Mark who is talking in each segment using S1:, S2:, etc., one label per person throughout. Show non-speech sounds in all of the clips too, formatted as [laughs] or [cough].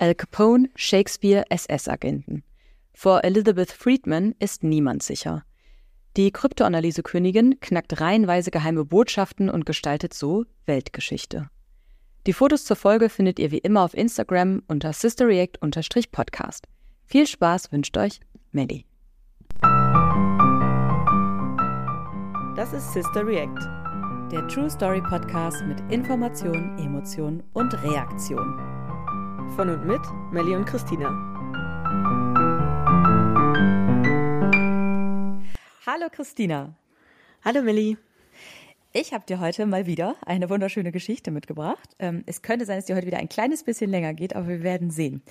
S1: Al Capone, Shakespeare, SS-Agenten. Vor Elizabeth Friedman ist niemand sicher. Die Kryptoanalyse-Königin knackt reihenweise geheime Botschaften und gestaltet so Weltgeschichte. Die Fotos zur Folge findet ihr wie immer auf Instagram unter sisterreact-podcast. Viel Spaß wünscht euch Melly.
S2: Das ist Sister React, der True Story Podcast mit Information, Emotion und Reaktion. Von und mit Melly und Christina. Hallo Christina.
S3: Hallo Melly.
S2: Ich habe dir heute mal wieder eine wunderschöne Geschichte mitgebracht. Ähm, es könnte sein, dass die heute wieder ein kleines bisschen länger geht, aber wir werden sehen.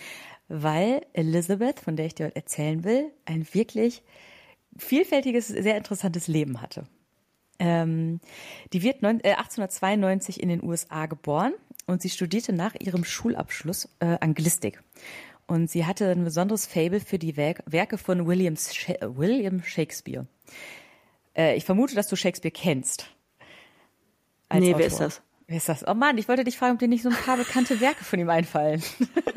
S2: Weil Elizabeth, von der ich dir heute erzählen will, ein wirklich vielfältiges, sehr interessantes Leben hatte. Ähm, die wird 1892 in den USA geboren und sie studierte nach ihrem Schulabschluss äh, Anglistik. Und sie hatte ein besonderes Fable für die Werke von William, William Shakespeare. Äh, ich vermute, dass du Shakespeare kennst
S3: als nee, Autor. wer ist das?
S2: Wer ist das? Oh Mann, ich wollte dich fragen, ob dir nicht so ein paar bekannte Werke von ihm einfallen.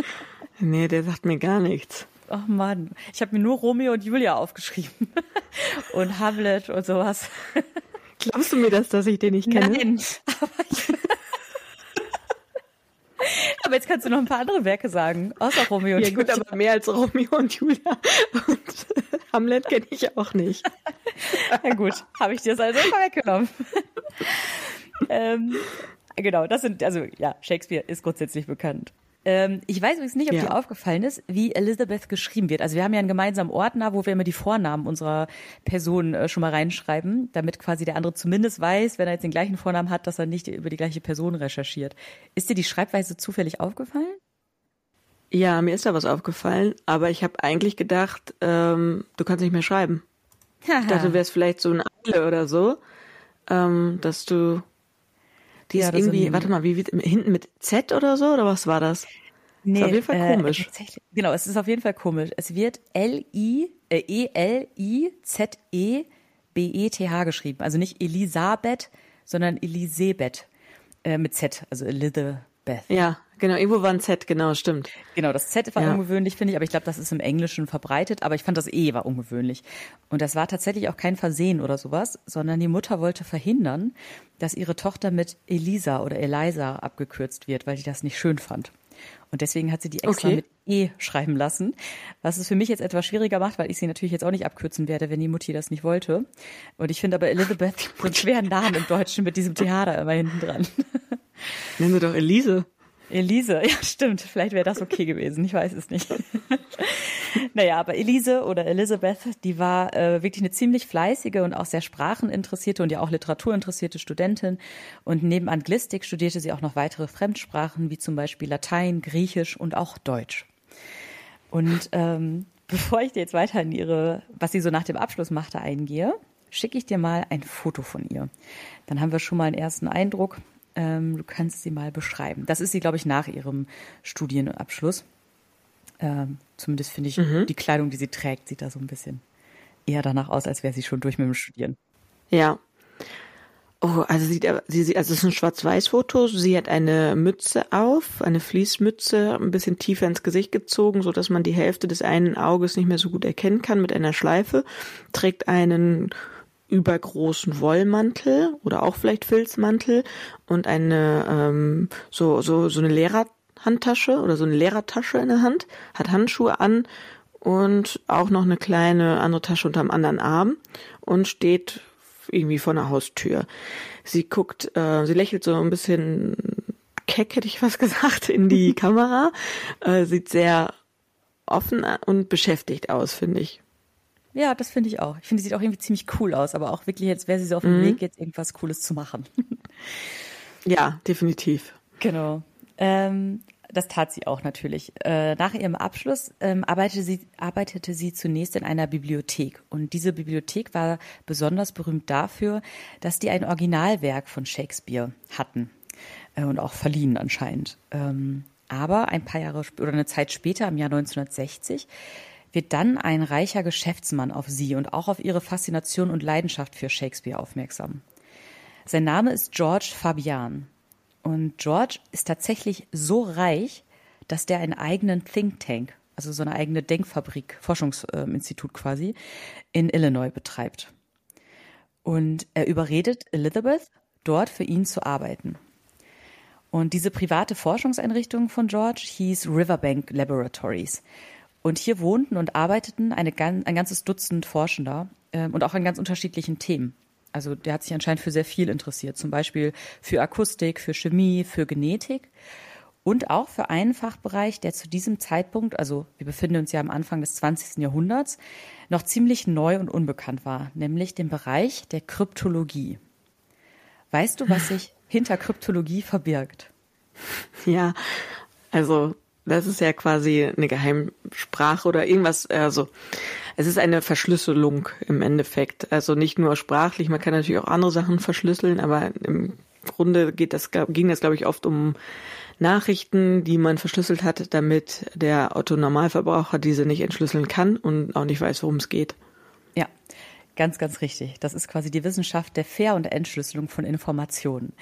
S2: [laughs]
S3: nee, der sagt mir gar nichts.
S2: Oh Mann, ich habe mir nur Romeo und Julia aufgeschrieben. [laughs] und Hamlet und sowas.
S3: Glaubst du mir das, dass ich den nicht kenne?
S2: Nein, [laughs] aber, ich aber jetzt kannst du noch ein paar andere Werke sagen, außer Romeo und
S3: ja, Julia. Ja gut, aber mehr als Romeo und Julia und [laughs] Hamlet kenne ich auch nicht.
S2: Na gut, habe ich dir das also immer weggenommen [laughs] ähm, genau, das sind, also ja, Shakespeare ist grundsätzlich bekannt. Ähm, ich weiß übrigens nicht, ob ja. dir aufgefallen ist, wie Elizabeth geschrieben wird. Also wir haben ja einen gemeinsamen Ordner, wo wir immer die Vornamen unserer Person äh, schon mal reinschreiben, damit quasi der andere zumindest weiß, wenn er jetzt den gleichen Vornamen hat, dass er nicht über die gleiche Person recherchiert. Ist dir die Schreibweise zufällig aufgefallen?
S3: Ja, mir ist da was aufgefallen, aber ich habe eigentlich gedacht, ähm, du kannst nicht mehr schreiben. ich dachte, du [laughs] wärst vielleicht so ein Eile oder so, ähm, dass du die ja, ist irgendwie, warte mal, wie, wie hinten mit Z oder so, oder was war das?
S2: Nee,
S3: ist
S2: auf jeden Fall äh, komisch. genau, es ist auf jeden Fall komisch. Es wird L-I, äh, E-L-I-Z-E-B-E-T-H geschrieben. Also nicht Elisabeth, sondern Elisabeth äh, mit Z, also Elizabeth.
S3: Ja, Genau, irgendwo war ein Z, genau, stimmt.
S2: Genau, das Z war ja. ungewöhnlich, finde ich, aber ich glaube, das ist im Englischen verbreitet, aber ich fand das E war ungewöhnlich. Und das war tatsächlich auch kein Versehen oder sowas, sondern die Mutter wollte verhindern, dass ihre Tochter mit Elisa oder Eliza abgekürzt wird, weil sie das nicht schön fand. Und deswegen hat sie die extra okay. mit E schreiben lassen, was es für mich jetzt etwas schwieriger macht, weil ich sie natürlich jetzt auch nicht abkürzen werde, wenn die Mutti das nicht wollte. Und ich finde aber Elizabeth einen schweren Namen im Deutschen mit diesem TH da immer hinten dran.
S3: Nennen wir doch Elise.
S2: Elise, [laughs] ja stimmt, vielleicht wäre das okay gewesen, ich weiß es nicht. [laughs] naja, aber Elise oder Elizabeth, die war äh, wirklich eine ziemlich fleißige und auch sehr spracheninteressierte und ja auch literaturinteressierte Studentin. Und neben Anglistik studierte sie auch noch weitere Fremdsprachen, wie zum Beispiel Latein, Griechisch und auch Deutsch. Und ähm, [laughs] bevor ich dir jetzt weiter in ihre, was sie so nach dem Abschluss machte, eingehe, schicke ich dir mal ein Foto von ihr. Dann haben wir schon mal einen ersten Eindruck, ähm, du kannst sie mal beschreiben. Das ist sie, glaube ich, nach ihrem Studienabschluss. Ähm, zumindest finde ich, mhm. die Kleidung, die sie trägt, sieht da so ein bisschen eher danach aus, als wäre sie schon durch mit dem Studieren.
S3: Ja. Oh, also sieht sie, also es ist ein Schwarz-Weiß-Foto. Sie hat eine Mütze auf, eine Fließmütze, ein bisschen tiefer ins Gesicht gezogen, so dass man die Hälfte des einen Auges nicht mehr so gut erkennen kann mit einer Schleife. Trägt einen übergroßen Wollmantel oder auch vielleicht Filzmantel und eine ähm, so so so eine Lehrerhandtasche oder so eine Lehrertasche in der Hand, hat Handschuhe an und auch noch eine kleine andere Tasche unterm anderen Arm und steht irgendwie vor einer Haustür. Sie guckt, äh, sie lächelt so ein bisschen keck, hätte ich was [laughs] gesagt, in die [laughs] Kamera. Äh, sieht sehr offen und beschäftigt aus, finde ich.
S2: Ja, das finde ich auch. Ich finde, sie sieht auch irgendwie ziemlich cool aus, aber auch wirklich, jetzt wäre sie so auf dem mhm. Weg, jetzt irgendwas Cooles zu machen. [laughs]
S3: ja, definitiv.
S2: Genau. Ähm, das tat sie auch natürlich. Äh, nach ihrem Abschluss ähm, arbeitete, sie, arbeitete sie zunächst in einer Bibliothek. Und diese Bibliothek war besonders berühmt dafür, dass die ein Originalwerk von Shakespeare hatten äh, und auch verliehen anscheinend. Ähm, aber ein paar Jahre oder eine Zeit später, im Jahr 1960, wird dann ein reicher Geschäftsmann auf sie und auch auf ihre Faszination und Leidenschaft für Shakespeare aufmerksam. Sein Name ist George Fabian. Und George ist tatsächlich so reich, dass der einen eigenen Think Tank, also so eine eigene Denkfabrik, Forschungsinstitut quasi, in Illinois betreibt. Und er überredet Elizabeth, dort für ihn zu arbeiten. Und diese private Forschungseinrichtung von George hieß Riverbank Laboratories. Und hier wohnten und arbeiteten eine, ein ganzes Dutzend Forschender äh, und auch an ganz unterschiedlichen Themen. Also der hat sich anscheinend für sehr viel interessiert, zum Beispiel für Akustik, für Chemie, für Genetik und auch für einen Fachbereich, der zu diesem Zeitpunkt, also wir befinden uns ja am Anfang des 20. Jahrhunderts, noch ziemlich neu und unbekannt war, nämlich den Bereich der Kryptologie. Weißt du, was sich hinter Kryptologie verbirgt?
S3: Ja, also das ist ja quasi eine Geheimsprache oder irgendwas, also es ist eine Verschlüsselung im Endeffekt. Also nicht nur sprachlich, man kann natürlich auch andere Sachen verschlüsseln, aber im Grunde geht das, ging das, glaube ich, oft um Nachrichten, die man verschlüsselt hat, damit der Otto-Normalverbraucher diese nicht entschlüsseln kann und auch nicht weiß, worum es geht.
S2: Ja, ganz, ganz richtig. Das ist quasi die Wissenschaft der Fair- und Entschlüsselung von Informationen.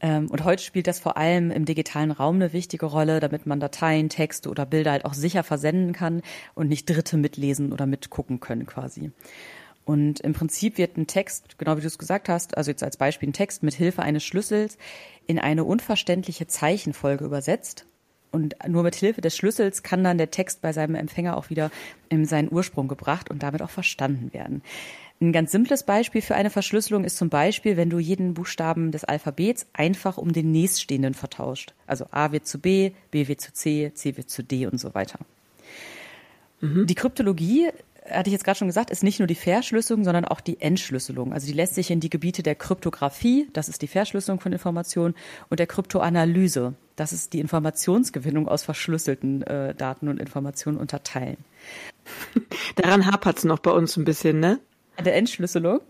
S2: Ähm, und heute spielt das vor allem im digitalen Raum eine wichtige Rolle, damit man Dateien, Texte oder Bilder halt auch sicher versenden kann und nicht Dritte mitlesen oder mitgucken können quasi. Und im Prinzip wird ein Text, genau wie du es gesagt hast, also jetzt als Beispiel ein Text mit Hilfe eines Schlüssels in eine unverständliche Zeichenfolge übersetzt. Und nur mit Hilfe des Schlüssels kann dann der Text bei seinem Empfänger auch wieder in seinen Ursprung gebracht und damit auch verstanden werden. Ein ganz simples Beispiel für eine Verschlüsselung ist zum Beispiel, wenn du jeden Buchstaben des Alphabets einfach um den nächststehenden vertauscht. Also A wird zu B, B wird zu C, C wird zu D und so weiter. Mhm. Die Kryptologie, hatte ich jetzt gerade schon gesagt, ist nicht nur die Verschlüsselung, sondern auch die Entschlüsselung. Also die lässt sich in die Gebiete der Kryptographie, das ist die Verschlüsselung von Informationen, und der Kryptoanalyse, das ist die Informationsgewinnung aus verschlüsselten äh, Daten und Informationen unterteilen. [laughs]
S3: Daran hapert es noch bei uns ein bisschen, ne?
S2: Der Entschlüsselung.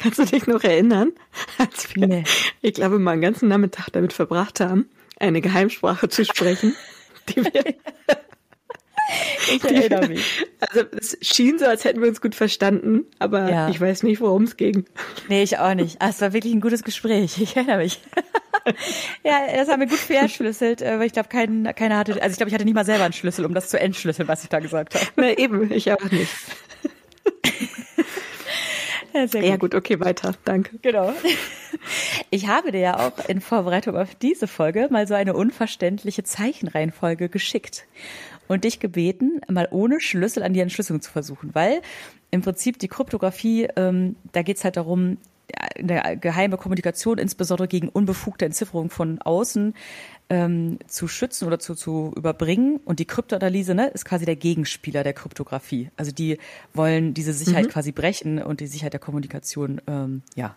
S3: Kannst du dich noch erinnern, als wir, nee. ich glaube, mal einen ganzen Nachmittag damit verbracht haben, eine Geheimsprache zu sprechen, die wir, [laughs]
S2: ich erinnere mich.
S3: Also es schien so, als hätten wir uns gut verstanden, aber ja. ich weiß nicht, worum es ging.
S2: Nee, ich auch nicht. Ah, es war wirklich ein gutes Gespräch. Ich erinnere mich. [laughs] ja, das haben wir gut verschlüsselt, aber ich glaube, kein, keiner hatte, also ich glaube, ich hatte nicht mal selber einen Schlüssel, um das zu entschlüsseln, was ich da gesagt habe.
S3: Na eben, ich auch nicht. Ja, ja, gut. okay, weiter. Danke.
S2: Genau. [laughs] Ich habe dir ja auch in Vorbereitung auf diese Folge mal so eine unverständliche Zeichenreihenfolge geschickt und dich gebeten, mal ohne Schlüssel an die Entschlüsselung zu versuchen, weil im Prinzip die Kryptographie, ähm, da geht's halt darum, eine geheime Kommunikation, insbesondere gegen unbefugte Entzifferung von außen, ähm, zu schützen oder zu, zu überbringen. Und die Kryptoanalyse ne, ist quasi der Gegenspieler der Kryptographie. Also die wollen diese Sicherheit mhm. quasi brechen und die Sicherheit der Kommunikation ähm, ja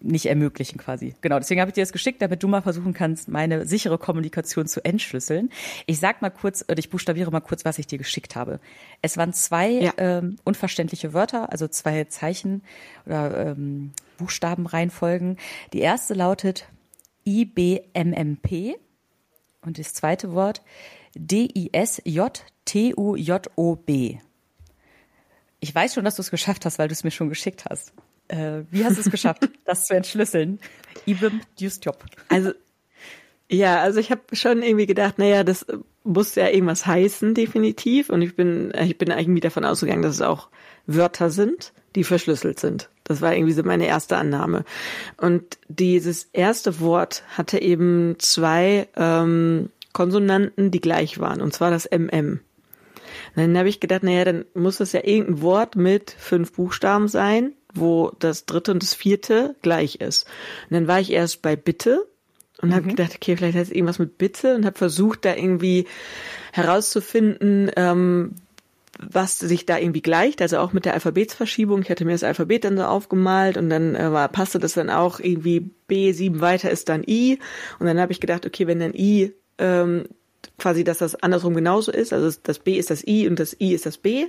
S2: nicht ermöglichen quasi. Genau, deswegen habe ich dir das geschickt, damit du mal versuchen kannst, meine sichere Kommunikation zu entschlüsseln. Ich sag mal kurz, oder ich buchstabiere mal kurz, was ich dir geschickt habe. Es waren zwei ja. ähm, unverständliche Wörter, also zwei Zeichen oder ähm, Buchstabenreihenfolgen. Die erste lautet IBMMP und das zweite Wort D-I-S-J-T-U-J-O-B. Ich weiß schon, dass du es geschafft hast, weil du es mir schon geschickt hast. Äh, wie hast du es geschafft, [laughs] das zu entschlüsseln? IBM Dustjob.
S3: Also, ja, also ich habe schon irgendwie gedacht, naja, das muss ja irgendwas heißen, definitiv. Und ich bin, ich bin eigentlich davon ausgegangen, dass es auch Wörter sind, die verschlüsselt sind. Das war irgendwie so meine erste Annahme. Und dieses erste Wort hatte eben zwei ähm, Konsonanten, die gleich waren, und zwar das MM. Und dann habe ich gedacht, naja, dann muss das ja irgendein Wort mit fünf Buchstaben sein, wo das dritte und das vierte gleich ist. Und dann war ich erst bei Bitte und mhm. habe gedacht, okay, vielleicht heißt es irgendwas mit Bitte und habe versucht, da irgendwie herauszufinden, ähm, was sich da irgendwie gleicht, also auch mit der Alphabetsverschiebung. Ich hatte mir das Alphabet dann so aufgemalt und dann äh, war, passte das dann auch irgendwie B7 weiter ist dann I. Und dann habe ich gedacht, okay, wenn dann I ähm, quasi, dass das andersrum genauso ist, also das B ist das I und das I ist das B.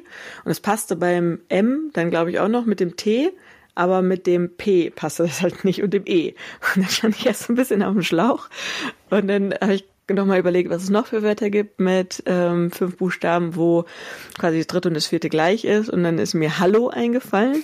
S3: Und es passte beim M dann glaube ich auch noch mit dem T, aber mit dem P passte das halt nicht und dem E. Und dann stand ich erst so ein bisschen auf dem Schlauch. Und dann habe ich nochmal überlegt, was es noch für Wörter gibt mit ähm, fünf Buchstaben, wo quasi das dritte und das vierte gleich ist. Und dann ist mir Hallo eingefallen.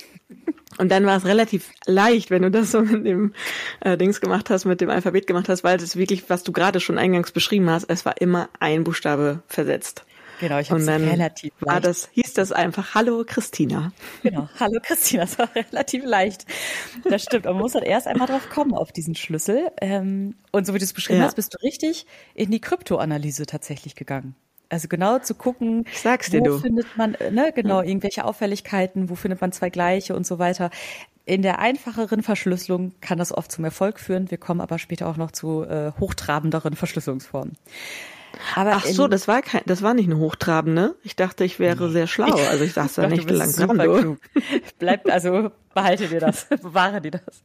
S3: Und dann war es relativ leicht, wenn du das so mit dem äh, Dings gemacht hast, mit dem Alphabet gemacht hast, weil es wirklich, was du gerade schon eingangs beschrieben hast, es war immer ein Buchstabe versetzt.
S2: Genau, ich habe es relativ
S3: leicht. War das, hieß das einfach Hallo Christina.
S2: Genau, [laughs] Hallo Christina, das war relativ leicht. Das stimmt, aber man muss halt erst einmal drauf kommen auf diesen Schlüssel. Ähm, und so wie du es beschrieben ja. hast, bist du richtig in die Kryptoanalyse tatsächlich gegangen. Also genau zu gucken,
S3: Sag's dir
S2: wo
S3: du.
S2: findet man, äh, ne, genau, irgendwelche Auffälligkeiten, wo findet man zwei gleiche und so weiter. In der einfacheren Verschlüsselung kann das oft zum Erfolg führen. Wir kommen aber später auch noch zu äh, hochtrabenderen Verschlüsselungsformen.
S3: Aber Ach so, das war kein, das war nicht eine hochtrabende. Ich dachte, ich wäre sehr schlau. Also ich saß da nicht lang dran. Du. [laughs]
S2: Bleibt also, behalte dir das, [laughs] bewahre dir das.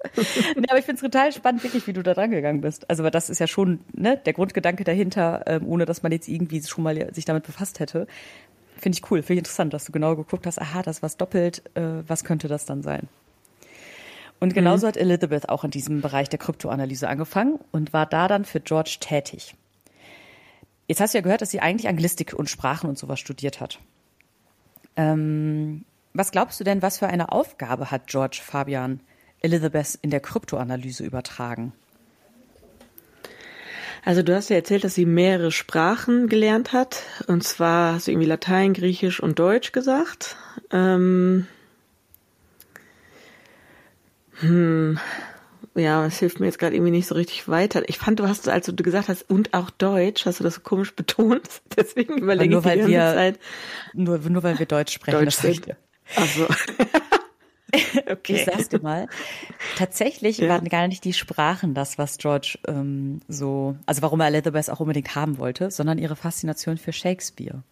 S2: nee, aber ich finde es total spannend, wirklich, wie du da dran gegangen bist. Also, das ist ja schon ne, der Grundgedanke dahinter, ähm, ohne dass man jetzt irgendwie schon mal sich damit befasst hätte. Finde ich cool, finde ich interessant, dass du genau geguckt hast, aha, das was doppelt, äh, was könnte das dann sein? Und genauso mhm. hat Elizabeth auch in diesem Bereich der Kryptoanalyse angefangen und war da dann für George tätig. Jetzt hast du ja gehört, dass sie eigentlich Anglistik und Sprachen und sowas studiert hat. Ähm, was glaubst du denn, was für eine Aufgabe hat George Fabian Elizabeth in der Kryptoanalyse übertragen?
S3: Also du hast ja erzählt, dass sie mehrere Sprachen gelernt hat. Und zwar hast du irgendwie Latein, Griechisch und Deutsch gesagt. Ähm, hm, ja, es hilft mir jetzt gerade irgendwie nicht so richtig weiter. Ich fand, du hast, als du gesagt hast, und auch Deutsch, hast du das so komisch [laughs] betont. Deswegen überlege
S2: nur,
S3: ich die
S2: weil
S3: ganze
S2: wir,
S3: Zeit.
S2: Nur, nur weil wir Deutsch sprechen.
S3: Deutsch sind. Ach so.
S2: okay. [laughs] [laughs] Ich sag's dir mal. Tatsächlich ja. waren gar nicht die Sprachen das, was George ähm, so, also warum er Elizabeth auch unbedingt haben wollte, sondern ihre Faszination für Shakespeare.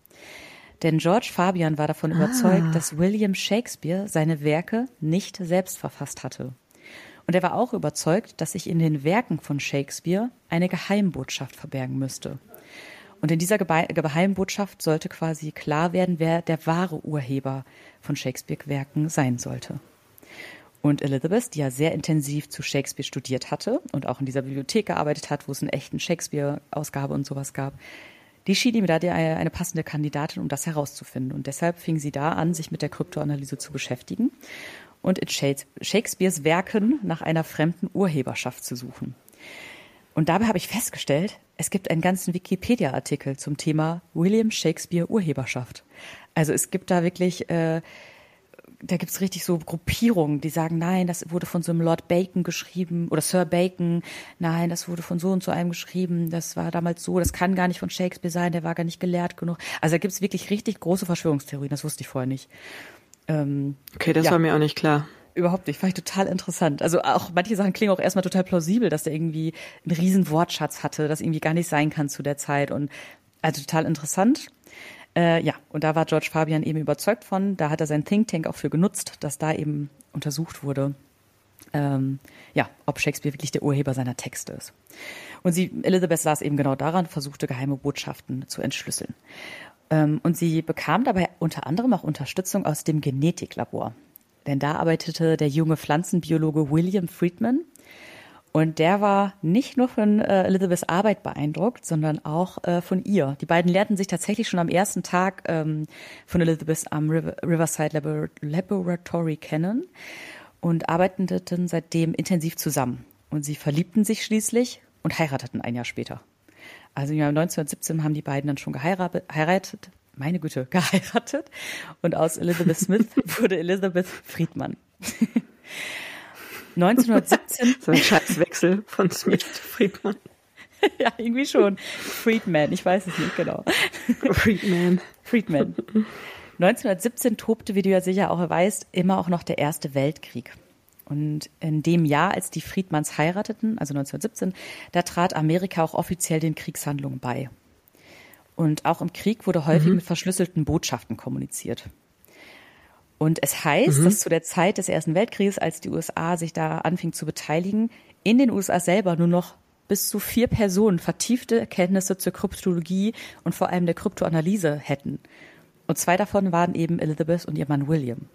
S2: Denn George Fabian war davon ah. überzeugt, dass William Shakespeare seine Werke nicht selbst verfasst hatte. Und er war auch überzeugt, dass sich in den Werken von Shakespeare eine Geheimbotschaft verbergen müsste. Und in dieser Geheimbotschaft sollte quasi klar werden, wer der wahre Urheber von Shakespeare-Werken sein sollte. Und Elizabeth, die ja sehr intensiv zu Shakespeare studiert hatte und auch in dieser Bibliothek gearbeitet hat, wo es einen echten Shakespeare-Ausgabe und sowas gab, die schien ihm da eine passende Kandidatin, um das herauszufinden. Und deshalb fing sie da an, sich mit der Kryptoanalyse zu beschäftigen und in Shakespeares Werken nach einer fremden Urheberschaft zu suchen. Und dabei habe ich festgestellt, es gibt einen ganzen Wikipedia-Artikel zum Thema William Shakespeare Urheberschaft. Also es gibt da wirklich, äh, da gibt es richtig so Gruppierungen, die sagen, nein, das wurde von so einem Lord Bacon geschrieben oder Sir Bacon, nein, das wurde von so und so einem geschrieben, das war damals so, das kann gar nicht von Shakespeare sein, der war gar nicht gelehrt genug. Also da gibt es wirklich richtig große Verschwörungstheorien, das wusste ich vorher nicht.
S3: Ähm, okay, das ja, war mir auch nicht klar.
S2: Überhaupt nicht, fand ich total interessant. Also auch manche Sachen klingen auch erstmal total plausibel, dass der irgendwie einen riesen Wortschatz hatte, das irgendwie gar nicht sein kann zu der Zeit und also total interessant. Äh, ja, und da war George Fabian eben überzeugt von. Da hat er sein Think Tank auch für genutzt, dass da eben untersucht wurde, ähm, ja, ob Shakespeare wirklich der Urheber seiner Texte ist. Und sie, Elizabeth saß eben genau daran, versuchte geheime Botschaften zu entschlüsseln. Ähm, und sie bekam dabei unter anderem auch Unterstützung aus dem Genetiklabor. Denn da arbeitete der junge Pflanzenbiologe William Friedman. Und der war nicht nur von äh, Elizabeths Arbeit beeindruckt, sondern auch äh, von ihr. Die beiden lernten sich tatsächlich schon am ersten Tag ähm, von Elizabeth am River Riverside Labor Laboratory kennen und arbeiteten seitdem intensiv zusammen. Und sie verliebten sich schließlich und heirateten ein Jahr später. Also im Jahr 1917 haben die beiden dann schon geheiratet, meine Güte, [laughs] geheiratet. Und aus Elizabeth Smith [laughs] wurde Elizabeth Friedman. 1917. [laughs]
S3: So ein Scheißwechsel von Smith zu Friedman.
S2: ja, irgendwie schon. Friedman, ich weiß es nicht genau.
S3: Friedman.
S2: Friedman. 1917 tobte, wie du ja sicher auch weißt, immer auch noch der Erste Weltkrieg. Und in dem Jahr, als die Friedmanns heirateten, also 1917, da trat Amerika auch offiziell den Kriegshandlungen bei. Und auch im Krieg wurde häufig mhm. mit verschlüsselten Botschaften kommuniziert. Und es heißt, mhm. dass zu der Zeit des Ersten Weltkrieges, als die USA sich da anfing zu beteiligen, in den USA selber nur noch bis zu vier Personen vertiefte Kenntnisse zur Kryptologie und vor allem der Kryptoanalyse hätten. Und zwei davon waren eben Elizabeth und ihr Mann William.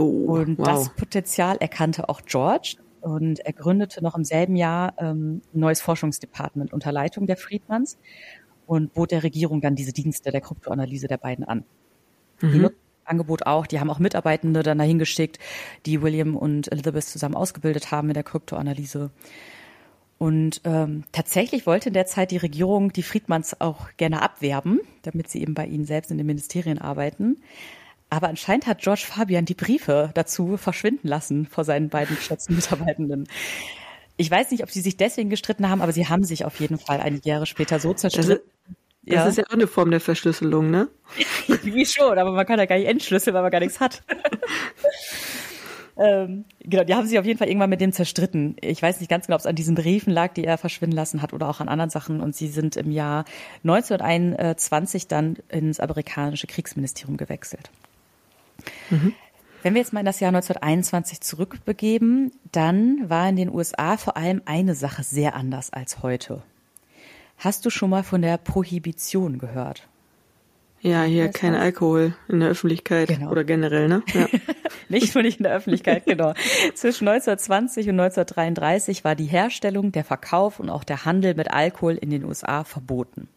S2: Oh, und wow. das Potenzial erkannte auch George und er gründete noch im selben Jahr ähm, ein neues Forschungsdepartement unter Leitung der Friedmans und bot der Regierung dann diese Dienste der Kryptoanalyse der beiden an. Mhm. Angebot auch. Die haben auch Mitarbeitende dann dahin geschickt, die William und Elizabeth zusammen ausgebildet haben in der Kryptoanalyse. Und ähm, tatsächlich wollte in der Zeit die Regierung die Friedmans auch gerne abwerben, damit sie eben bei ihnen selbst in den Ministerien arbeiten. Aber anscheinend hat George Fabian die Briefe dazu verschwinden lassen vor seinen beiden geschätzten [laughs] Mitarbeitenden. Ich weiß nicht, ob sie sich deswegen gestritten haben, aber sie haben sich auf jeden Fall einige Jahre später so zerstritten.
S3: Das, das ist ja auch eine Form der Verschlüsselung, ne? [laughs]
S2: Wie schon, aber man kann ja gar nicht entschlüsseln, weil man gar nichts hat. [laughs] ähm, genau, die haben sich auf jeden Fall irgendwann mit dem zerstritten. Ich weiß nicht ganz genau, ob es an diesen Briefen lag, die er verschwinden lassen hat oder auch an anderen Sachen. Und sie sind im Jahr 1921 dann ins amerikanische Kriegsministerium gewechselt. Mhm. Wenn wir jetzt mal in das Jahr 1921 zurückbegeben, dann war in den USA vor allem eine Sache sehr anders als heute. Hast du schon mal von der Prohibition gehört?
S3: Ja, hier weißt kein was? Alkohol in der Öffentlichkeit genau. oder generell, ne? Ja. [laughs]
S2: nicht nur nicht in der Öffentlichkeit, [laughs] genau. Zwischen 1920 und 1933 war die Herstellung, der Verkauf und auch der Handel mit Alkohol in den USA verboten.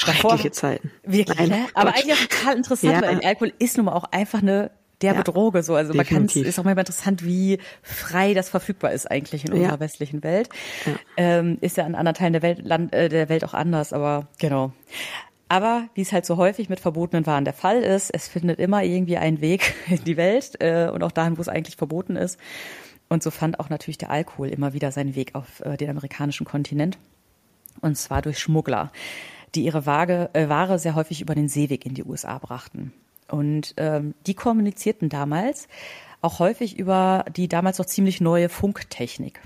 S3: Schreckliche Davor, Zeiten.
S2: Wirklich, Nein, ne? Aber eigentlich auch total interessant, ja. weil Alkohol ist nun mal auch einfach eine derbe ja, Droge so. Also definitiv. man kann ist auch mal interessant, wie frei das verfügbar ist eigentlich in unserer ja. westlichen Welt. Ja. Ähm, ist ja in anderen Teilen der Welt, Land, äh, der Welt auch anders, aber genau. Aber wie es halt so häufig mit verbotenen Waren der Fall ist, es findet immer irgendwie einen Weg [laughs] in die Welt äh, und auch dahin, wo es eigentlich verboten ist. Und so fand auch natürlich der Alkohol immer wieder seinen Weg auf äh, den amerikanischen Kontinent. Und zwar durch Schmuggler die ihre Waage, äh, Ware sehr häufig über den Seeweg in die USA brachten. Und ähm, die kommunizierten damals auch häufig über die damals noch ziemlich neue Funktechnik.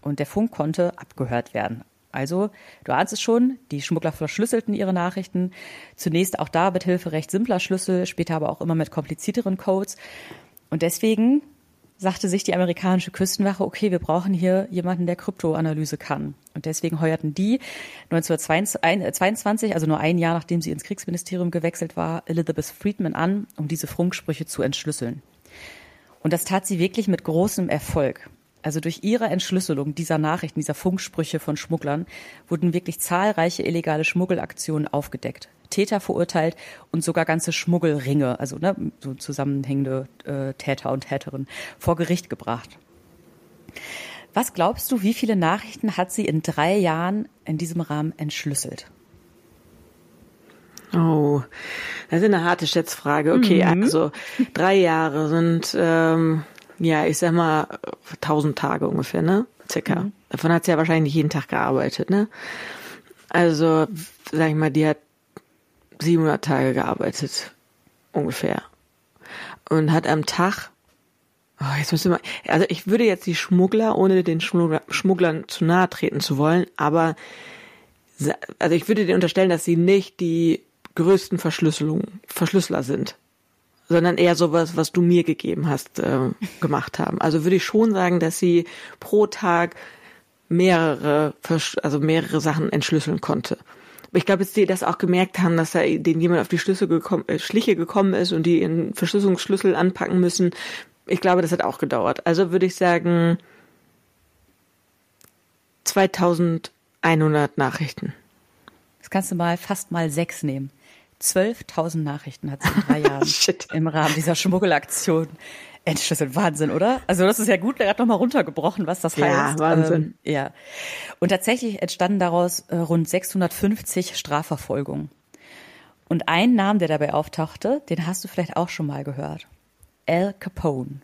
S2: Und der Funk konnte abgehört werden. Also, du ahnst es schon, die Schmuggler verschlüsselten ihre Nachrichten. Zunächst auch da mit Hilfe recht simpler Schlüssel, später aber auch immer mit komplizierteren Codes. Und deswegen sagte sich die amerikanische Küstenwache, okay, wir brauchen hier jemanden, der Kryptoanalyse kann. Und deswegen heuerten die 1922, also nur ein Jahr nachdem sie ins Kriegsministerium gewechselt war, Elizabeth Friedman an, um diese Funksprüche zu entschlüsseln. Und das tat sie wirklich mit großem Erfolg. Also durch ihre Entschlüsselung dieser Nachrichten, dieser Funksprüche von Schmugglern, wurden wirklich zahlreiche illegale Schmuggelaktionen aufgedeckt. Täter verurteilt und sogar ganze Schmuggelringe, also ne, so zusammenhängende äh, Täter und Täterinnen, vor Gericht gebracht. Was glaubst du, wie viele Nachrichten hat sie in drei Jahren in diesem Rahmen entschlüsselt?
S3: Oh, das ist eine harte Schätzfrage. Okay, mhm. also drei Jahre sind, ähm, ja, ich sag mal, tausend Tage ungefähr, ne? Circa. Mhm. Davon hat sie ja wahrscheinlich jeden Tag gearbeitet, ne? Also, sag ich mal, die hat 700 Tage gearbeitet, ungefähr. Und hat am Tag, oh, jetzt müssen wir, also ich würde jetzt die Schmuggler, ohne den Schmuggler, Schmugglern zu nahe treten zu wollen, aber, also ich würde dir unterstellen, dass sie nicht die größten Verschlüsselungen, Verschlüsseler sind, sondern eher sowas, was du mir gegeben hast, äh, gemacht haben. Also würde ich schon sagen, dass sie pro Tag mehrere, also mehrere Sachen entschlüsseln konnte ich glaube, dass die das auch gemerkt haben, dass da denen jemand auf die Schlüssel gekommen, äh, Schliche gekommen ist und die ihren Verschlüsselungsschlüssel anpacken müssen. Ich glaube, das hat auch gedauert. Also würde ich sagen 2100 Nachrichten.
S2: Das kannst du mal fast mal sechs nehmen. 12.000 Nachrichten hat sie in drei [laughs] Jahren im Rahmen dieser Schmuggelaktion Entschlüsseln, Wahnsinn, oder? Also das ist ja gut, er hat nochmal runtergebrochen, was das ja, heißt.
S3: Wahnsinn.
S2: Ähm, ja, Und tatsächlich entstanden daraus äh, rund 650 Strafverfolgungen. Und ein Name, der dabei auftauchte, den hast du vielleicht auch schon mal gehört. Al Capone.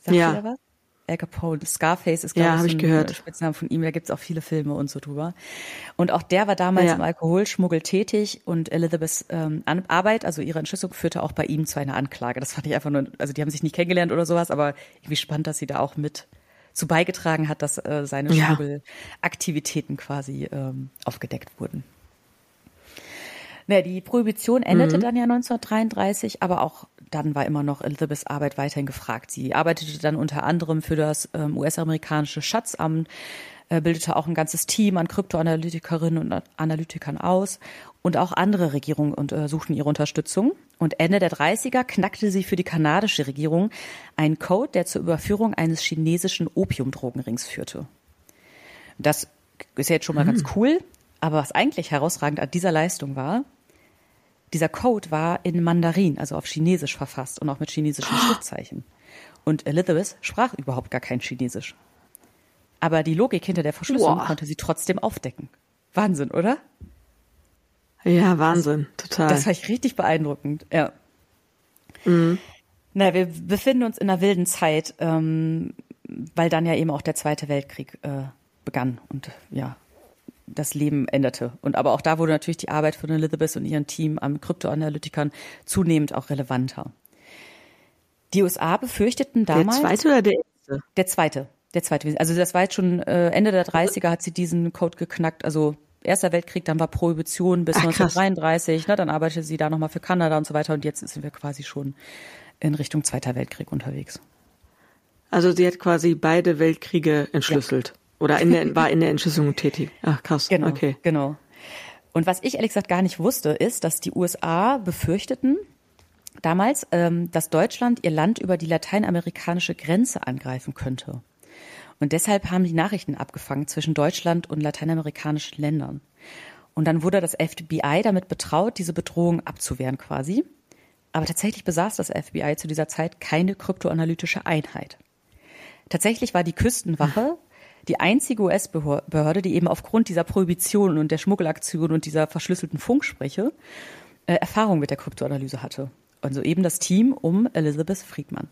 S3: Sagt ja.
S2: was? Al Capone. Scarface ist, glaube
S3: ja, ich, ein gehört.
S2: Spitzname von ihm. Da gibt's auch viele Filme und so drüber. Und auch der war damals ja. im Alkoholschmuggel tätig und Elizabeths ähm, Arbeit, also ihre Entschlüsselung, führte auch bei ihm zu einer Anklage. Das fand ich einfach nur, also die haben sich nicht kennengelernt oder sowas, aber irgendwie spannend, dass sie da auch mit zu beigetragen hat, dass äh, seine ja. Schmuggelaktivitäten quasi ähm, aufgedeckt wurden. Naja, die Prohibition endete mhm. dann ja 1933, aber auch dann war immer noch Elizabeths Arbeit weiterhin gefragt. Sie arbeitete dann unter anderem für das ähm, US-amerikanische Schatzamt, äh, bildete auch ein ganzes Team an Kryptoanalytikerinnen und Analytikern aus und auch andere Regierungen und, äh, suchten ihre Unterstützung. Und Ende der 30er knackte sie für die kanadische Regierung einen Code, der zur Überführung eines chinesischen Opiumdrogenrings führte. Das ist ja jetzt schon mal mhm. ganz cool, aber was eigentlich herausragend an dieser Leistung war, dieser Code war in Mandarin, also auf Chinesisch verfasst und auch mit chinesischen Schriftzeichen. Und Elizabeth sprach überhaupt gar kein Chinesisch. Aber die Logik hinter der Verschlüsselung
S3: Boah.
S2: konnte sie trotzdem aufdecken. Wahnsinn, oder?
S3: Ja, Wahnsinn, total.
S2: Das war ich richtig beeindruckend, ja. Na, wir befinden uns in einer wilden Zeit, ähm, weil dann ja eben auch der Zweite Weltkrieg äh, begann und ja, das Leben änderte. Und aber auch da wurde natürlich die Arbeit von Elizabeth und ihrem Team an Kryptoanalytikern zunehmend auch relevanter. Die USA befürchteten
S3: der
S2: damals.
S3: zweite oder der erste?
S2: Der zweite. Der zweite. Also das war jetzt schon äh, Ende der 30er hat sie diesen Code geknackt. Also Erster Weltkrieg, dann war Prohibition bis
S3: Ach, krass.
S2: 1933. Ne, dann arbeitete sie da nochmal für Kanada und so weiter. Und jetzt sind wir quasi schon in Richtung Zweiter Weltkrieg unterwegs.
S3: Also sie hat quasi beide Weltkriege entschlüsselt. Oder in der, war in der Entschlüsselung tätig. Ach, krass.
S2: Genau,
S3: Okay.
S2: genau. Und was ich ehrlich gesagt gar nicht wusste, ist, dass die USA befürchteten damals, ähm, dass Deutschland ihr Land über die lateinamerikanische Grenze angreifen könnte. Und deshalb haben die Nachrichten abgefangen zwischen Deutschland und lateinamerikanischen Ländern. Und dann wurde das FBI damit betraut, diese Bedrohung abzuwehren quasi. Aber tatsächlich besaß das FBI zu dieser Zeit keine kryptoanalytische Einheit. Tatsächlich war die Küstenwache die einzige US-Behörde, die eben aufgrund dieser Prohibition und der Schmuggelaktion und dieser verschlüsselten Funkspreche äh, Erfahrung mit der Kryptoanalyse hatte. Also eben das Team um Elizabeth Friedman.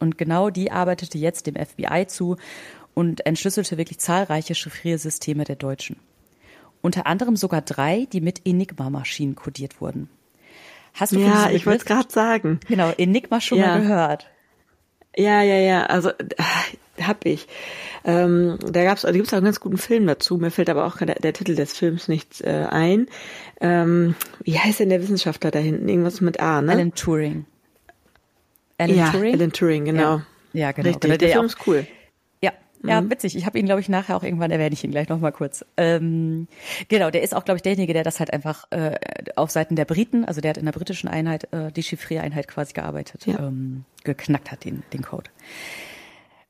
S2: Und genau die arbeitete jetzt dem FBI zu und entschlüsselte wirklich zahlreiche Chiffriersysteme der Deutschen. Unter anderem sogar drei, die mit Enigma-Maschinen kodiert wurden. Hast du
S3: Ja, ich wollte es gerade sagen.
S2: Genau, Enigma schon
S3: Ja.
S2: mal gehört.
S3: Ja, ja, ja. Also äh, hab ich. Ähm, da gab's, da gibt's auch einen ganz guten Film dazu. Mir fällt aber auch der, der Titel des Films nicht äh, ein. Ähm, wie heißt denn der Wissenschaftler da hinten? Irgendwas mit A, ne?
S2: Alan Turing. Alan
S3: ja,
S2: Turing?
S3: Alan Turing, genau.
S2: Ja, ja genau.
S3: Richtig, der
S2: der
S3: Film
S2: auch-
S3: ist cool.
S2: Ja,
S3: Mhm.
S2: witzig. Ich habe ihn, glaube ich, nachher auch irgendwann erwähne ich ihn gleich noch mal kurz. Ähm, genau, der ist auch, glaube ich, derjenige, der das halt einfach äh, auf Seiten der Briten, also der hat in der britischen Einheit äh, die Chiffriereinheit quasi gearbeitet,
S3: Ja.
S2: ähm, geknackt hat den den Code.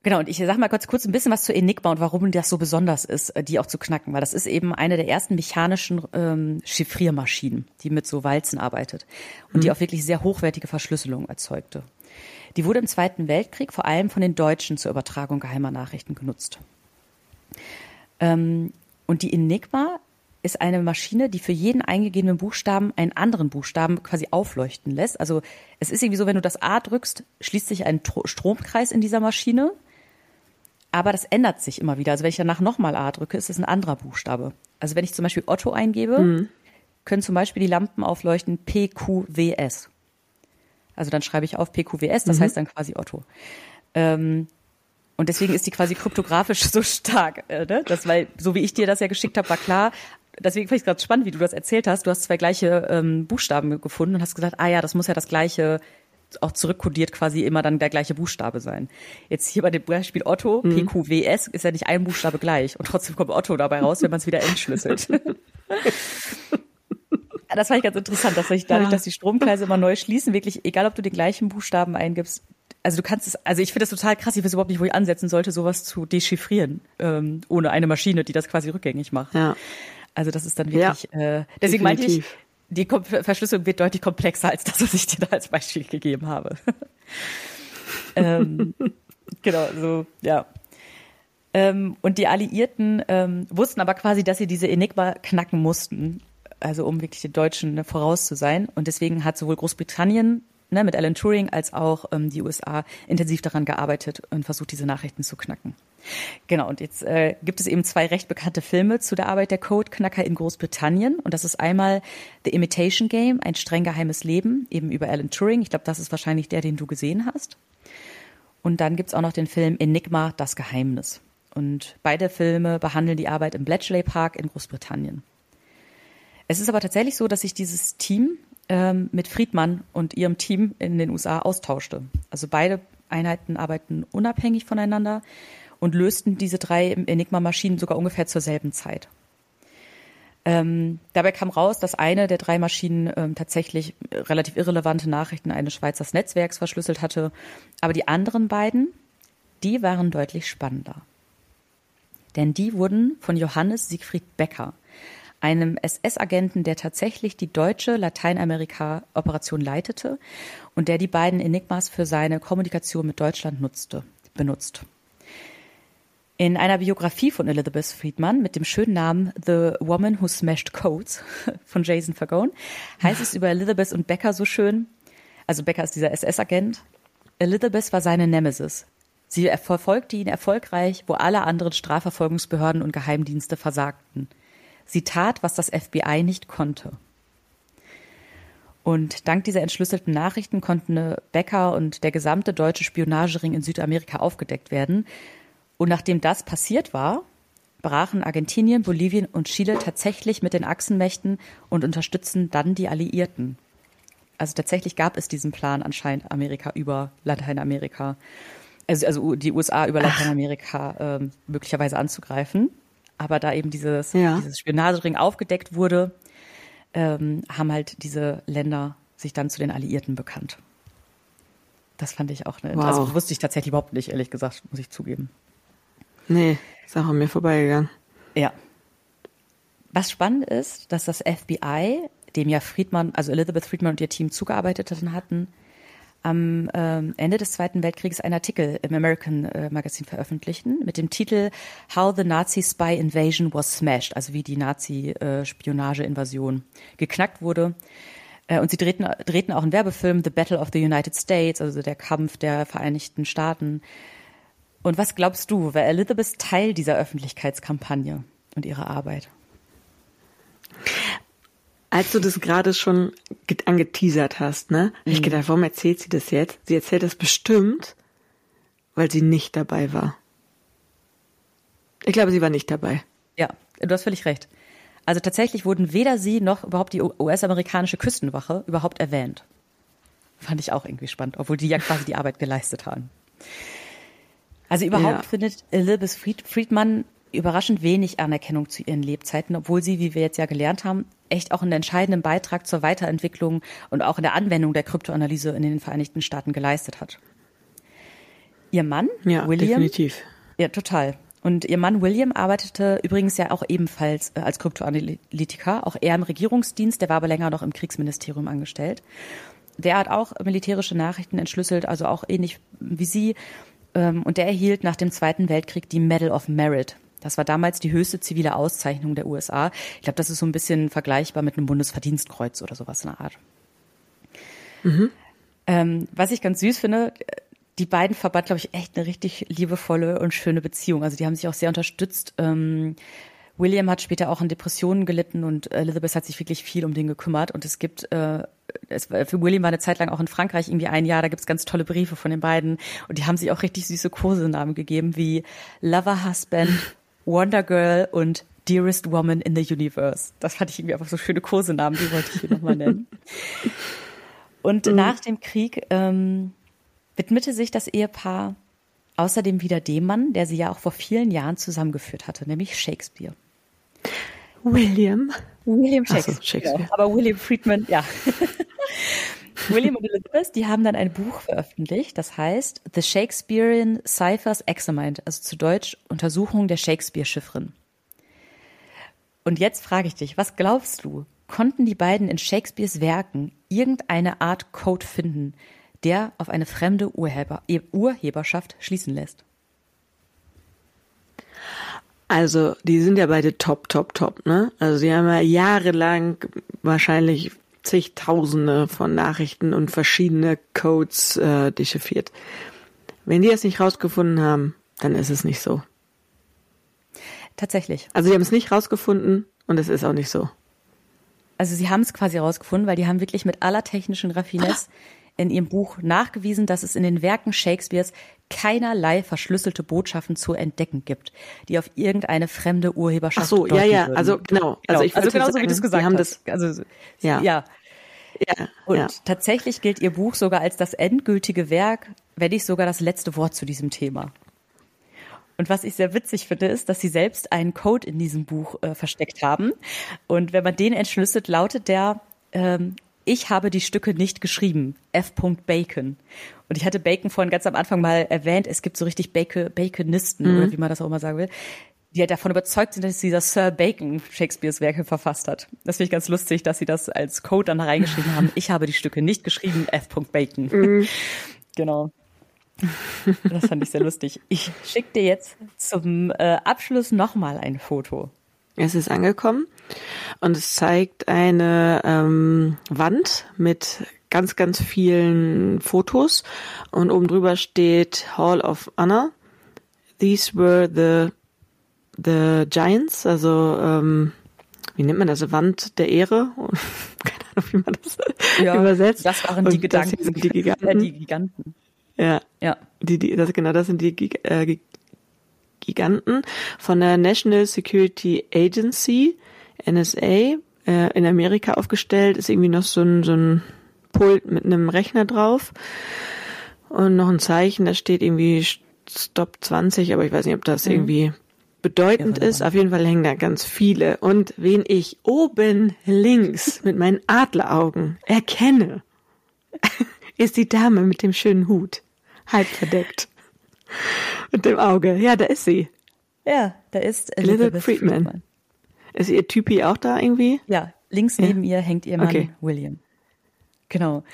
S2: Genau, und ich sag mal kurz, kurz ein bisschen was zu Enigma und warum das so besonders ist, äh, die auch zu knacken, weil das ist eben eine der ersten mechanischen ähm, Chiffriermaschinen, die mit so Walzen arbeitet und die auch wirklich sehr hochwertige Verschlüsselung erzeugte. Die wurde im Zweiten Weltkrieg vor allem von den Deutschen zur Übertragung geheimer Nachrichten genutzt. Ähm, und die Enigma ist eine Maschine, die für jeden eingegebenen Buchstaben einen anderen Buchstaben quasi aufleuchten lässt. Also es ist irgendwie so, wenn du das A drückst, schließt sich ein Tro- Stromkreis in dieser Maschine. Aber das ändert sich immer wieder. Also wenn ich danach nochmal A drücke, ist es ein anderer Buchstabe. Also wenn ich zum Beispiel Otto eingebe, können zum Beispiel die Lampen aufleuchten PQWS. Also dann schreibe ich auf PQWS, das heißt dann quasi Otto. Ähm, und deswegen ist die quasi kryptografisch [laughs] so stark. Äh, ne? das, weil, so wie ich dir das ja geschickt habe, war klar. Deswegen fand ich es gerade spannend, wie du das erzählt hast. Du hast zwei gleiche ähm, Buchstaben gefunden und hast gesagt, ah ja, das muss ja das gleiche, auch zurückkodiert quasi immer dann der gleiche Buchstabe sein. Jetzt hier bei dem Beispiel Otto, PQWS, ist ja nicht ein Buchstabe gleich. Und trotzdem kommt Otto dabei raus, wenn man es wieder entschlüsselt. [laughs] Das fand ich ganz interessant, dass sich dadurch,
S3: Ja.
S2: dass die Stromkreise immer neu schließen, wirklich, egal ob du den gleichen Buchstaben eingibst, also du kannst es, also ich finde das total krass, ich weiß überhaupt nicht, wo ich ansetzen sollte, sowas zu dechiffrieren, ähm, ohne eine Maschine, die das quasi rückgängig macht.
S3: Ja.
S2: Also das ist dann wirklich, äh, deswegen meinte ich,
S3: definitiv.
S2: Die Verschlüsselung wird deutlich komplexer als das, was ich dir da als Beispiel gegeben habe. [laughs] ähm, genau, so, ja. Ähm, und die Alliierten ähm, wussten aber quasi, dass sie diese Enigma knacken mussten, also um wirklich den Deutschen ne, voraus zu sein. Und deswegen hat sowohl Großbritannien ne, mit Alan Turing als auch ähm, die USA intensiv daran gearbeitet und versucht, diese Nachrichten zu knacken. Genau, und jetzt äh, gibt es eben zwei recht bekannte Filme zu der Arbeit der Codeknacker in Großbritannien. Und das ist einmal The Imitation Game, ein streng geheimes Leben, eben über Alan Turing. Ich glaube, das ist wahrscheinlich der, den du gesehen hast. Und dann gibt's auch noch den Film Enigma, das Geheimnis. Und beide Filme behandeln die Arbeit im Bletchley Park in Großbritannien. Es ist aber tatsächlich so, dass sich dieses Team ähm, mit Friedmann und ihrem Team in den USA austauschte. Also beide Einheiten arbeiten unabhängig voneinander und lösten diese drei Enigma-Maschinen sogar ungefähr zur selben Zeit. Ähm, dabei kam raus, dass eine der drei Maschinen ähm, tatsächlich relativ irrelevante Nachrichten eines Schweizer Netzwerks verschlüsselt hatte, aber die anderen beiden, die waren deutlich spannender. Denn die wurden von Johannes Siegfried Becker, einem SS-Agenten, der tatsächlich die deutsche Lateinamerika-Operation leitete und der die beiden Enigmas für seine Kommunikation mit Deutschland nutzte, benutzt. In einer Biografie von Elizabeth Friedman mit dem schönen Namen The Woman Who Smashed Codes [laughs] von Jason Fagone heißt es über Elizabeth und Becker so schön, also Becker ist dieser SS-Agent, Elizabeth war seine Nemesis. Sie verfolgte ihn erfolgreich, wo alle anderen Strafverfolgungsbehörden und Geheimdienste versagten. Sie tat, was das FBI nicht konnte. Und dank dieser entschlüsselten Nachrichten konnten Becker und der gesamte deutsche Spionagering in Südamerika aufgedeckt werden, und nachdem das passiert war, brachen Argentinien, Bolivien und Chile tatsächlich mit den Achsenmächten und unterstützen dann die Alliierten. Also tatsächlich gab es diesen Plan anscheinend Amerika über Lateinamerika, also, also die USA über Lateinamerika äh, möglicherweise anzugreifen. Aber da eben dieses, ja. dieses Spionagering aufgedeckt wurde, ähm, haben halt diese Länder sich dann zu den Alliierten bekannt. Das fand ich auch eine, wow. also wusste ich tatsächlich überhaupt nicht, ehrlich gesagt, muss ich zugeben.
S3: Nee, ist auch an mir vorbeigegangen.
S2: Ja. Was spannend ist, dass das FBI, dem ja Friedman, also Elizabeth Friedman und ihr Team zugearbeitet hatten, am ähm, Ende des Zweiten Weltkrieges einen Artikel im American äh, Magazin veröffentlichten mit dem Titel How the Nazi Spy Invasion was Smashed, also wie die Nazi-Spionage-Invasion geknackt wurde. Äh, und sie drehten, drehten auch einen Werbefilm, The Battle of the United States, also der Kampf der Vereinigten Staaten, und was glaubst du, war Elizabeth Teil dieser Öffentlichkeitskampagne und ihrer Arbeit?
S3: Als du das gerade schon angeteasert hast, ne, mhm. ich gedacht, warum erzählt sie das jetzt? Sie erzählt das bestimmt, weil sie nicht dabei war. Ich glaube, sie war nicht dabei.
S2: Ja, du hast völlig recht. Also tatsächlich wurden weder sie noch überhaupt die US-amerikanische Küstenwache überhaupt erwähnt. Fand ich auch irgendwie spannend, obwohl die ja quasi die Arbeit geleistet haben. Also überhaupt ja. findet Elizabeth Fried Friedman überraschend wenig Anerkennung zu ihren Lebzeiten, obwohl sie, wie wir jetzt ja gelernt haben, echt auch einen entscheidenden Beitrag zur Weiterentwicklung und auch in der Anwendung der Kryptoanalyse in den Vereinigten Staaten geleistet hat. Ihr Mann, ja, William.
S3: Definitiv.
S2: Ja, total. Und ihr Mann William arbeitete übrigens ja auch ebenfalls äh, als Kryptoanalytiker, auch er im Regierungsdienst, der war aber länger noch im Kriegsministerium angestellt. Der hat auch militärische Nachrichten entschlüsselt, also auch ähnlich wie sie und der erhielt nach dem Zweiten Weltkrieg die Medal of Merit. Das war damals die höchste zivile Auszeichnung der USA. Ich glaube, das ist so ein bisschen vergleichbar mit einem Bundesverdienstkreuz oder sowas in der Art. Mhm. Ähm, was ich ganz süß finde, die beiden verband, glaube ich, echt eine richtig liebevolle und schöne Beziehung. Also die haben sich auch sehr unterstützt. Ähm, William hat später auch an Depressionen gelitten und Elizabeth hat sich wirklich viel um den gekümmert. Und es gibt, äh, es, für William war eine Zeit lang auch in Frankreich irgendwie ein Jahr, da gibt's ganz tolle Briefe von den beiden. Und die haben sich auch richtig süße Kosenamen gegeben, wie Lover Husband, [laughs] Wonder Girl und Dearest Woman in the Universe. Das fand ich irgendwie einfach so schöne Kosenamen, die wollte ich hier nochmal nennen. [laughs] Und mhm. nach dem Krieg ähm, widmete sich das Ehepaar außerdem wieder dem Mann, der sie ja auch vor vielen Jahren zusammengeführt hatte, nämlich Shakespeare.
S3: William.
S2: William Shakespeare. So, Shakespeare. Genau. Aber William Friedman, ja. [laughs] William und Elizabeth, die haben dann ein Buch veröffentlicht, das heißt The Shakespearean Ciphers Examined, also zu Deutsch Untersuchung der Shakespeare-Chiffren. Und jetzt frage ich dich, was glaubst du, konnten die beiden in Shakespeares Werken irgendeine Art Code finden, der auf eine fremde Urheber, Urheberschaft schließen lässt?
S3: Also, die sind ja beide top, top, top, ne? Also, sie haben ja jahrelang wahrscheinlich zigtausende von Nachrichten und verschiedene Codes äh, dechiffriert. Wenn die das nicht rausgefunden haben, dann ist es nicht so.
S2: Tatsächlich.
S3: Also, sie haben es nicht rausgefunden und es ist auch nicht so.
S2: Also, sie haben es quasi rausgefunden, weil die haben wirklich mit aller technischen Raffinesse [laughs] in ihrem Buch nachgewiesen, dass es in den Werken Shakespeares keinerlei verschlüsselte Botschaften zu entdecken gibt, die auf irgendeine fremde Urheberschaft
S3: Ach so, ja, ja, würden. also genau.
S2: genau. Also, ich also genauso sagen, wie du es gesagt
S3: haben
S2: hast.
S3: Das, also, ja.
S2: ja. Ja, und ja. tatsächlich gilt ihr Buch sogar als das endgültige Werk, wenn nicht sogar das letzte Wort zu diesem Thema. Und was ich sehr witzig finde, ist, dass sie selbst einen Code in diesem Buch äh, versteckt haben. Und wenn man den entschlüsselt, lautet der ähm, ich habe die Stücke nicht geschrieben. F. Bacon. Und ich hatte Bacon vorhin ganz am Anfang mal erwähnt. Es gibt so richtig Bacon, Baconisten mhm. oder wie man das auch immer sagen will. die halt davon überzeugt sind, dass dieser Sir Bacon Shakespeares Werke verfasst hat. Das finde ich ganz lustig, dass sie das als Code dann da reingeschrieben haben. Ich habe die Stücke nicht geschrieben, F. Bacon. Mhm. [laughs] genau. Das fand ich sehr lustig. Ich schicke dir jetzt zum äh, Abschluss nochmal ein Foto.
S3: Es ist angekommen und es zeigt eine ähm, Wand mit ganz, ganz vielen Fotos und oben drüber steht Hall of Honor. These were the The Giants, also ähm, wie nennt man das, Wand der Ehre? [laughs] Keine Ahnung, wie man das ja, übersetzt.
S2: Das waren die Gedanken.
S3: Sind die Giganten. [laughs]
S2: Ja, die Giganten.
S3: Ja. Ja. Die, die, das, genau, das sind die äh, Giganten von der National Security Agency, NSA, äh, in Amerika aufgestellt, ist irgendwie noch so ein, so ein Pult mit einem Rechner drauf und noch ein Zeichen, da steht irgendwie Stop 20, aber ich weiß nicht, ob das mhm. irgendwie bedeutend ja, ist. Auf jeden Fall hängen da ganz viele. Und wen ich oben links [laughs] mit meinen Adleraugen erkenne, [laughs] ist die Dame mit dem schönen Hut. Halb verdeckt. Mit dem Auge. Ja, da ist sie.
S2: Ja, da ist Elizabeth, Elizabeth Friedman. Friedman.
S3: Ist ihr Typi auch da irgendwie?
S2: Ja, links neben ja. ihr hängt ihr Mann okay. William. Genau.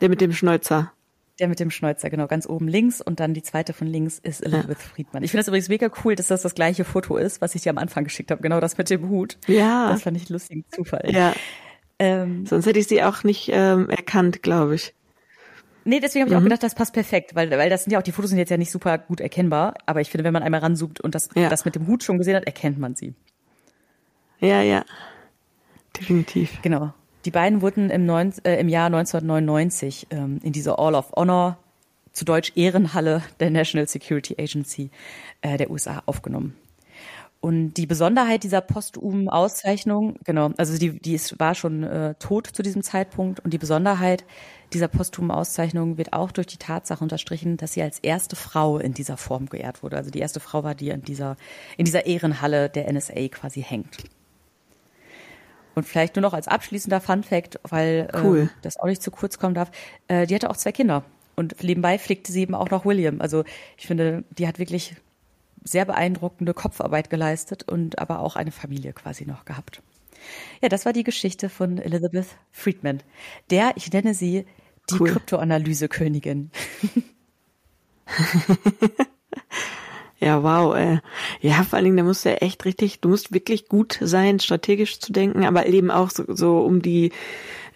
S3: Der mit dem Schnäuzer.
S2: Der mit dem Schnäuzer, genau, ganz oben links und dann die zweite von links ist Elizabeth ja. Friedman. Ich finde das übrigens mega cool, dass das das gleiche Foto ist, was ich dir am Anfang geschickt habe, genau das mit dem Hut.
S3: Ja.
S2: Das fand ich einen lustigen Zufall.
S3: Ja. Ähm, Sonst hätte ich sie auch nicht ähm, erkannt, glaube ich.
S2: Nee, deswegen habe ich mhm. auch gedacht, das passt perfekt, weil, weil das sind ja auch, die Fotos sind jetzt ja nicht super gut erkennbar, aber ich finde, wenn man einmal ranzoomt und das, ja. das mit dem Hut schon gesehen hat, erkennt man sie.
S3: Ja, ja. Definitiv.
S2: Genau. Die beiden wurden im, neun, äh, im Jahr 1999 ähm, in diese All of Honor, zu Deutsch Ehrenhalle der National Security Agency äh, der USA aufgenommen. Und die Besonderheit dieser posthumen Auszeichnung, genau, also die, die ist, war schon äh, tot zu diesem Zeitpunkt. Und die Besonderheit dieser posthumen Auszeichnung wird auch durch die Tatsache unterstrichen, dass sie als erste Frau in dieser Form geehrt wurde. Also die erste Frau war, die in dieser, in dieser Ehrenhalle der NSA quasi hängt. Und vielleicht nur noch als abschließender Fun Fact, weil äh, cool. äh, das auch nicht zu kurz kommen darf, äh, die hatte auch zwei Kinder. Und nebenbei pflegte sie eben auch noch William. Also ich finde, die hat wirklich sehr beeindruckende Kopfarbeit geleistet und aber auch eine Familie quasi noch gehabt. Ja, das war die Geschichte von Elizabeth Friedman. Der, ich nenne sie die cool. Kryptoanalyse-Königin. [laughs]
S3: Ja, wow. Äh. Ja, vor allen Dingen, da musst du ja echt richtig, du musst wirklich gut sein, strategisch zu denken, aber eben auch so, so um die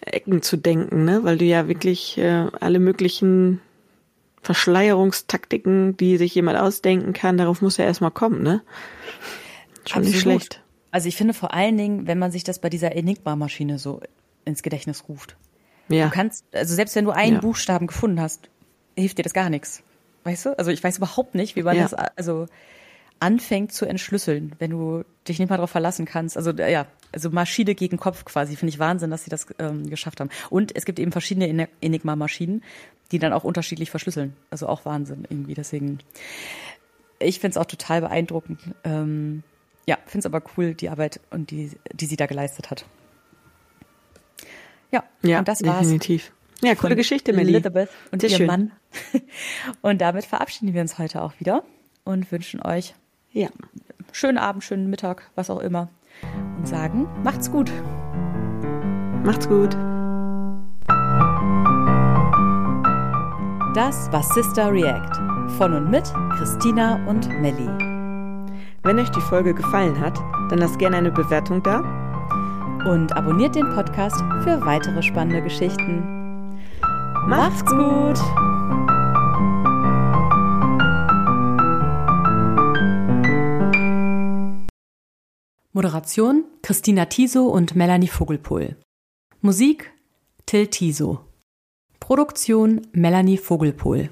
S3: Ecken zu denken, ne? Weil du ja wirklich äh, alle möglichen Verschleierungstaktiken, die sich jemand ausdenken kann, darauf muss er erstmal kommen, ne? Schon Absolut. nicht schlecht.
S2: Also ich finde vor allen Dingen, wenn man sich das bei dieser Enigma-Maschine so ins Gedächtnis ruft. Ja. Du kannst, also selbst wenn du einen ja. Buchstaben gefunden hast, hilft dir das gar nichts. Weißt du? Also ich weiß überhaupt nicht, wie man ja. das also anfängt zu entschlüsseln, wenn du dich nicht mal darauf verlassen kannst. Also ja, also Maschine gegen Kopf quasi. Finde ich Wahnsinn, dass sie das ähm, geschafft haben. Und es gibt eben verschiedene Enigma-Maschinen, die dann auch unterschiedlich verschlüsseln. Also auch Wahnsinn irgendwie. Deswegen, ich finde es auch total beeindruckend. Ähm, ja, finde es aber cool, die Arbeit und die, die sie da geleistet hat. Ja,
S3: ja und das war's. Definitiv. Ja, coole Geschichte, Melly.
S2: Elizabeth und Sehr ihr schön. Mann. [laughs] Und damit verabschieden wir uns heute auch wieder und wünschen euch ja. schönen Abend, schönen Mittag, was auch immer. Und sagen, macht's gut.
S3: Macht's gut.
S1: Das war Sister React von und mit Christina und Melly.
S3: Wenn euch die Folge gefallen hat, dann lasst gerne eine Bewertung da.
S1: Und abonniert den Podcast für weitere spannende Geschichten. Macht's gut. Moderation Christina Tiso und Melanie Vogelpohl. Musik Till Tiso. Produktion Melanie Vogelpohl.